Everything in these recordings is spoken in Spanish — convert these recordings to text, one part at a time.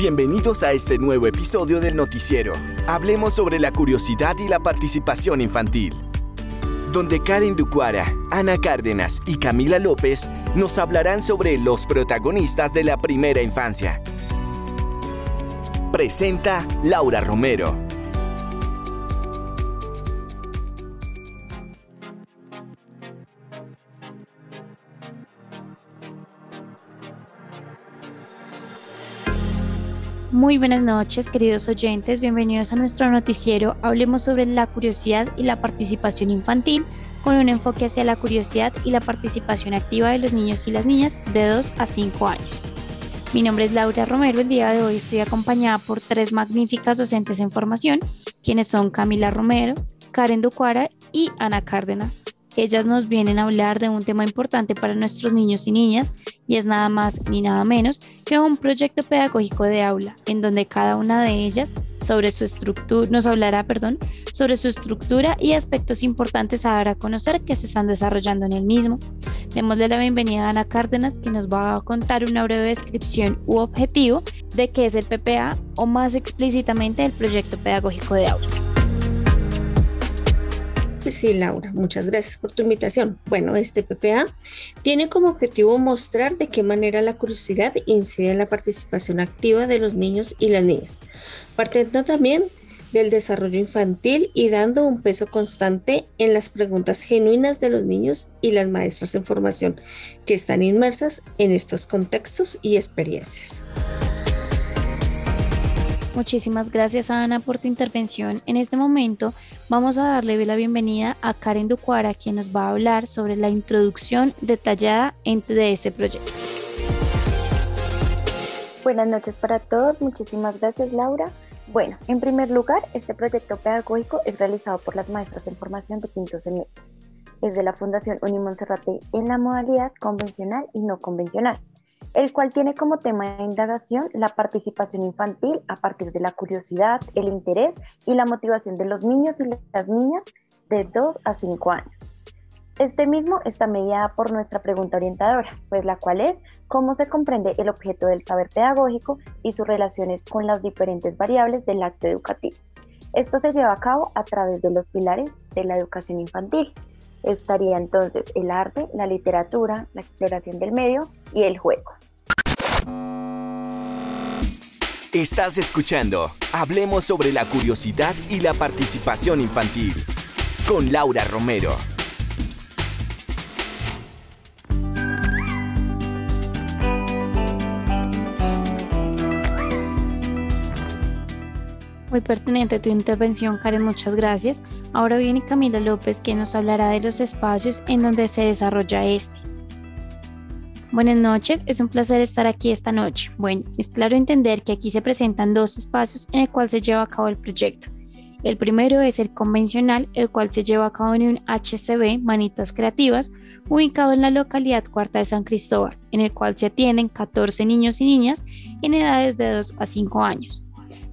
Bienvenidos a este nuevo episodio del noticiero. Hablemos sobre la curiosidad y la participación infantil. Donde Karen Ducuara, Ana Cárdenas y Camila López nos hablarán sobre los protagonistas de la primera infancia. Presenta Laura Romero. Muy buenas noches, queridos oyentes. Bienvenidos a nuestro noticiero. Hablemos sobre la curiosidad y la participación infantil con un enfoque hacia la curiosidad y la participación activa de los niños y las niñas de 2 a 5 años. Mi nombre es Laura Romero. El día de hoy estoy acompañada por tres magníficas docentes en formación, quienes son Camila Romero, Karen Ducuara y Ana Cárdenas. Ellas nos vienen a hablar de un tema importante para nuestros niños y niñas y es nada más ni nada menos que un proyecto pedagógico de aula en donde cada una de ellas sobre su estructura nos hablará, perdón, sobre su estructura y aspectos importantes a dar a conocer que se están desarrollando en el mismo. Démosle la bienvenida a Ana Cárdenas que nos va a contar una breve descripción u objetivo de qué es el PPA o más explícitamente el proyecto pedagógico de aula. Sí, Laura, muchas gracias por tu invitación. Bueno, este PPA tiene como objetivo mostrar de qué manera la curiosidad incide en la participación activa de los niños y las niñas, partiendo también del desarrollo infantil y dando un peso constante en las preguntas genuinas de los niños y las maestras en formación que están inmersas en estos contextos y experiencias. Muchísimas gracias Ana por tu intervención. En este momento vamos a darle la bienvenida a Karen Ducuara, quien nos va a hablar sobre la introducción detallada de este proyecto. Buenas noches para todos, muchísimas gracias Laura. Bueno, en primer lugar, este proyecto pedagógico es realizado por las maestras en formación de quinto semestre. Es de la Fundación Unimonserrate en la modalidad convencional y no convencional el cual tiene como tema de indagación la participación infantil a partir de la curiosidad, el interés y la motivación de los niños y las niñas de 2 a 5 años. Este mismo está mediada por nuestra pregunta orientadora, pues la cual es cómo se comprende el objeto del saber pedagógico y sus relaciones con las diferentes variables del acto educativo. Esto se lleva a cabo a través de los pilares de la educación infantil. Estaría entonces el arte, la literatura, la exploración del medio y el juego. Estás escuchando Hablemos sobre la curiosidad y la participación infantil con Laura Romero. Muy pertinente tu intervención, Karen, muchas gracias. Ahora viene Camila López, quien nos hablará de los espacios en donde se desarrolla este. Buenas noches, es un placer estar aquí esta noche. Bueno, es claro entender que aquí se presentan dos espacios en el cual se lleva a cabo el proyecto. El primero es el convencional, el cual se lleva a cabo en un HCB, Manitas Creativas, ubicado en la localidad Cuarta de San Cristóbal, en el cual se atienden 14 niños y niñas en edades de 2 a 5 años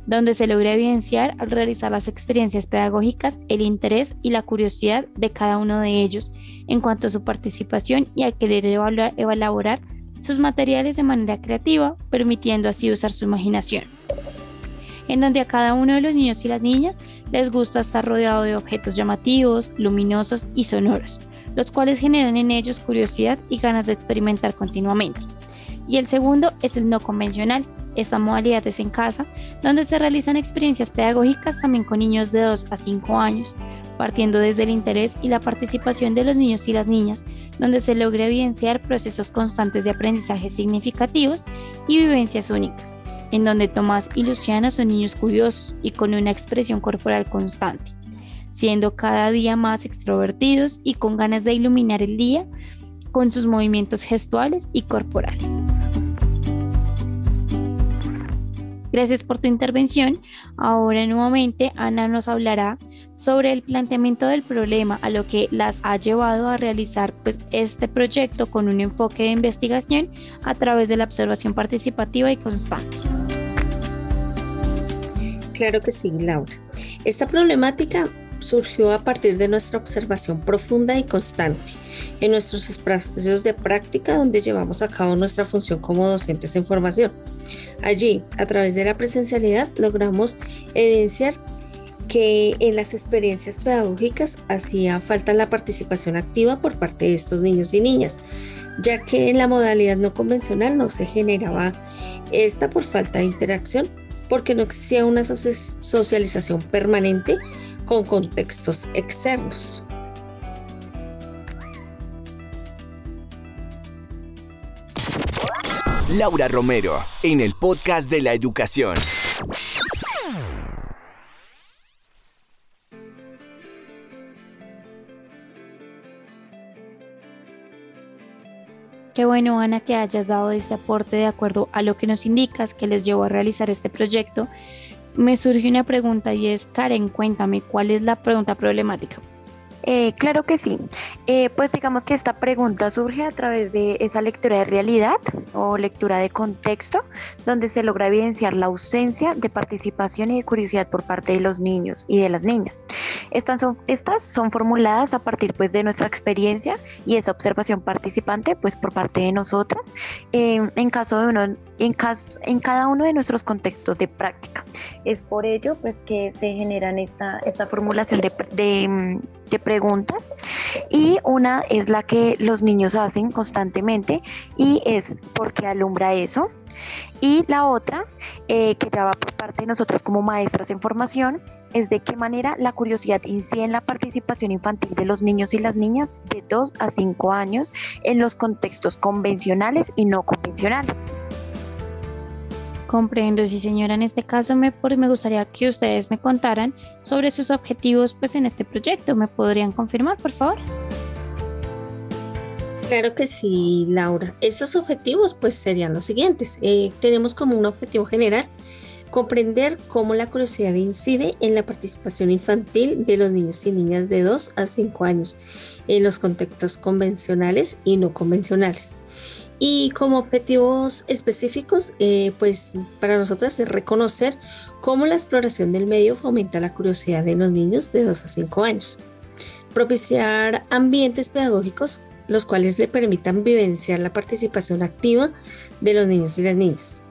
donde se logra evidenciar al realizar las experiencias pedagógicas el interés y la curiosidad de cada uno de ellos en cuanto a su participación y al querer elaborar sus materiales de manera creativa, permitiendo así usar su imaginación. En donde a cada uno de los niños y las niñas les gusta estar rodeado de objetos llamativos, luminosos y sonoros, los cuales generan en ellos curiosidad y ganas de experimentar continuamente. Y el segundo es el no convencional, esta modalidad es en casa, donde se realizan experiencias pedagógicas también con niños de 2 a 5 años, partiendo desde el interés y la participación de los niños y las niñas, donde se logra evidenciar procesos constantes de aprendizaje significativos y vivencias únicas, en donde Tomás y Luciana son niños curiosos y con una expresión corporal constante, siendo cada día más extrovertidos y con ganas de iluminar el día con sus movimientos gestuales y corporales. Gracias por tu intervención. Ahora nuevamente Ana nos hablará sobre el planteamiento del problema a lo que las ha llevado a realizar pues, este proyecto con un enfoque de investigación a través de la observación participativa y constante. Claro que sí, Laura. Esta problemática surgió a partir de nuestra observación profunda y constante en nuestros espacios de práctica donde llevamos a cabo nuestra función como docentes en formación. Allí, a través de la presencialidad, logramos evidenciar que en las experiencias pedagógicas hacía falta la participación activa por parte de estos niños y niñas, ya que en la modalidad no convencional no se generaba esta por falta de interacción, porque no existía una socialización permanente con contextos externos. Laura Romero, en el podcast de la educación. Qué bueno, Ana, que hayas dado este aporte de acuerdo a lo que nos indicas que les llevó a realizar este proyecto. Me surge una pregunta y es, Karen, cuéntame, ¿cuál es la pregunta problemática? Eh, claro que sí. Eh, pues digamos que esta pregunta surge a través de esa lectura de realidad o lectura de contexto, donde se logra evidenciar la ausencia de participación y de curiosidad por parte de los niños y de las niñas. Estas son, estas son formuladas a partir pues, de nuestra experiencia y esa observación participante pues, por parte de nosotras en, caso de uno, en, caso, en cada uno de nuestros contextos de práctica. Es por ello pues, que se generan esta, esta formulación de, de, de preguntas y una es la que los niños hacen constantemente y es ¿por qué alumbra eso? Y la otra, eh, que ya va por parte de nosotras como maestras en formación, es de qué manera la curiosidad incide en la participación infantil de los niños y las niñas de 2 a 5 años en los contextos convencionales y no convencionales. Comprendo, sí señora, en este caso me, me gustaría que ustedes me contaran sobre sus objetivos pues en este proyecto. ¿Me podrían confirmar, por favor? Claro que sí, Laura. Estos objetivos pues serían los siguientes. Eh, tenemos como un objetivo general comprender cómo la curiosidad incide en la participación infantil de los niños y niñas de 2 a 5 años en los contextos convencionales y no convencionales. Y como objetivos específicos, eh, pues para nosotras es reconocer cómo la exploración del medio fomenta la curiosidad de los niños de 2 a 5 años. Propiciar ambientes pedagógicos los cuales le permitan vivenciar la participación activa de los niños y las niñas.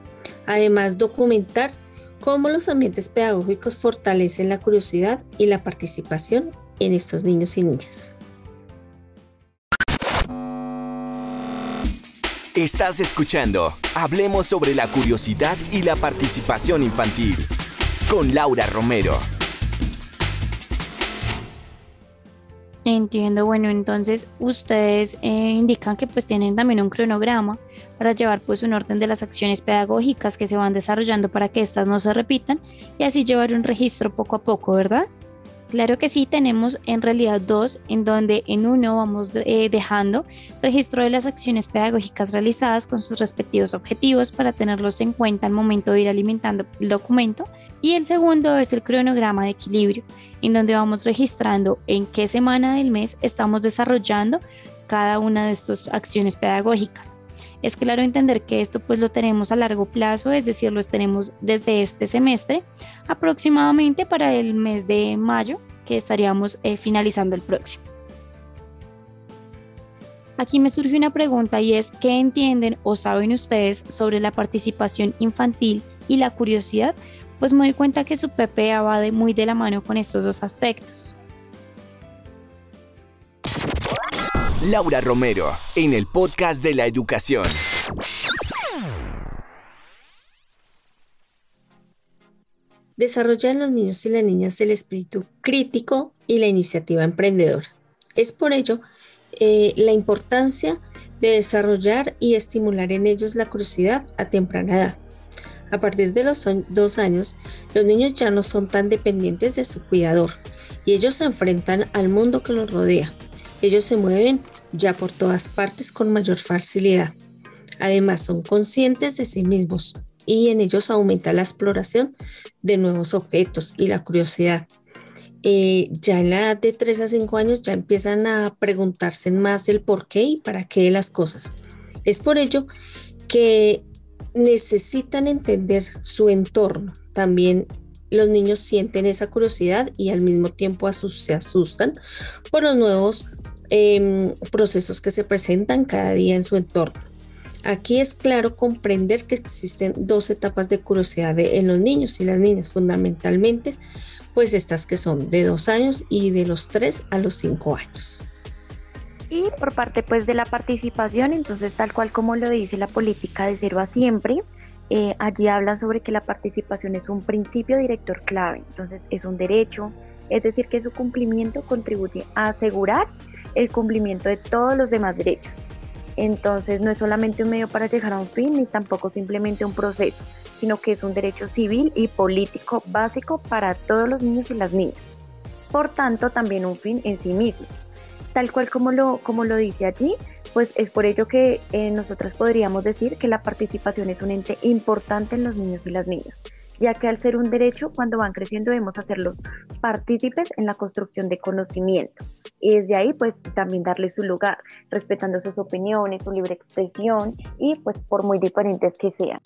Además, documentar cómo los ambientes pedagógicos fortalecen la curiosidad y la participación en estos niños y niñas. Estás escuchando Hablemos sobre la curiosidad y la participación infantil con Laura Romero. Entiendo, bueno, entonces ustedes eh, indican que pues tienen también un cronograma para llevar pues un orden de las acciones pedagógicas que se van desarrollando para que estas no se repitan y así llevar un registro poco a poco, ¿verdad? Claro que sí, tenemos en realidad dos, en donde en uno vamos eh, dejando registro de las acciones pedagógicas realizadas con sus respectivos objetivos para tenerlos en cuenta al momento de ir alimentando el documento. Y el segundo es el cronograma de equilibrio, en donde vamos registrando en qué semana del mes estamos desarrollando cada una de estas acciones pedagógicas. Es claro entender que esto pues lo tenemos a largo plazo, es decir, lo tenemos desde este semestre aproximadamente para el mes de mayo que estaríamos eh, finalizando el próximo. Aquí me surge una pregunta y es, ¿qué entienden o saben ustedes sobre la participación infantil y la curiosidad? Pues me doy cuenta que su PPA va de muy de la mano con estos dos aspectos. Laura Romero, en el podcast de la educación. Desarrolla en los niños y las niñas el espíritu crítico y la iniciativa emprendedora. Es por ello eh, la importancia de desarrollar y estimular en ellos la curiosidad a temprana edad. A partir de los dos años, los niños ya no son tan dependientes de su cuidador y ellos se enfrentan al mundo que los rodea, ellos se mueven ya por todas partes con mayor facilidad. Además, son conscientes de sí mismos y en ellos aumenta la exploración de nuevos objetos y la curiosidad. Eh, ya en la edad de 3 a 5 años ya empiezan a preguntarse más el por qué y para qué de las cosas. Es por ello que necesitan entender su entorno. También los niños sienten esa curiosidad y al mismo tiempo se asustan por los nuevos Em, procesos que se presentan cada día en su entorno. Aquí es claro comprender que existen dos etapas de curiosidad en los niños y las niñas, fundamentalmente, pues estas que son de dos años y de los tres a los cinco años. Y por parte pues de la participación, entonces tal cual como lo dice la política de cero a siempre, eh, allí habla sobre que la participación es un principio director clave, entonces es un derecho, es decir, que su cumplimiento contribuye a asegurar el cumplimiento de todos los demás derechos. Entonces no es solamente un medio para llegar a un fin, ni tampoco simplemente un proceso, sino que es un derecho civil y político básico para todos los niños y las niñas. Por tanto, también un fin en sí mismo. Tal cual como lo, como lo dice allí, pues es por ello que eh, nosotros podríamos decir que la participación es un ente importante en los niños y las niñas, ya que al ser un derecho, cuando van creciendo debemos hacerlos partícipes en la construcción de conocimiento. Y desde ahí, pues también darle su lugar, respetando sus opiniones, su libre expresión y pues por muy diferentes que sean.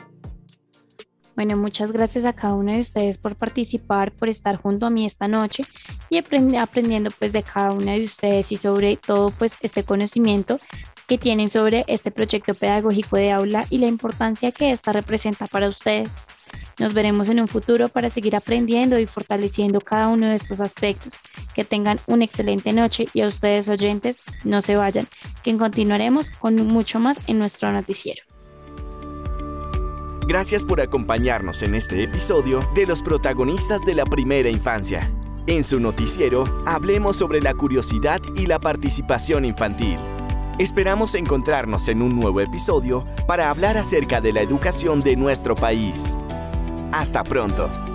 Bueno, muchas gracias a cada uno de ustedes por participar, por estar junto a mí esta noche y aprendiendo pues de cada una de ustedes y sobre todo pues este conocimiento que tienen sobre este proyecto pedagógico de aula y la importancia que esta representa para ustedes. Nos veremos en un futuro para seguir aprendiendo y fortaleciendo cada uno de estos aspectos. Que tengan una excelente noche y a ustedes oyentes no se vayan, que continuaremos con mucho más en nuestro noticiero. Gracias por acompañarnos en este episodio de los protagonistas de la primera infancia. En su noticiero, hablemos sobre la curiosidad y la participación infantil. Esperamos encontrarnos en un nuevo episodio para hablar acerca de la educación de nuestro país. Hasta pronto.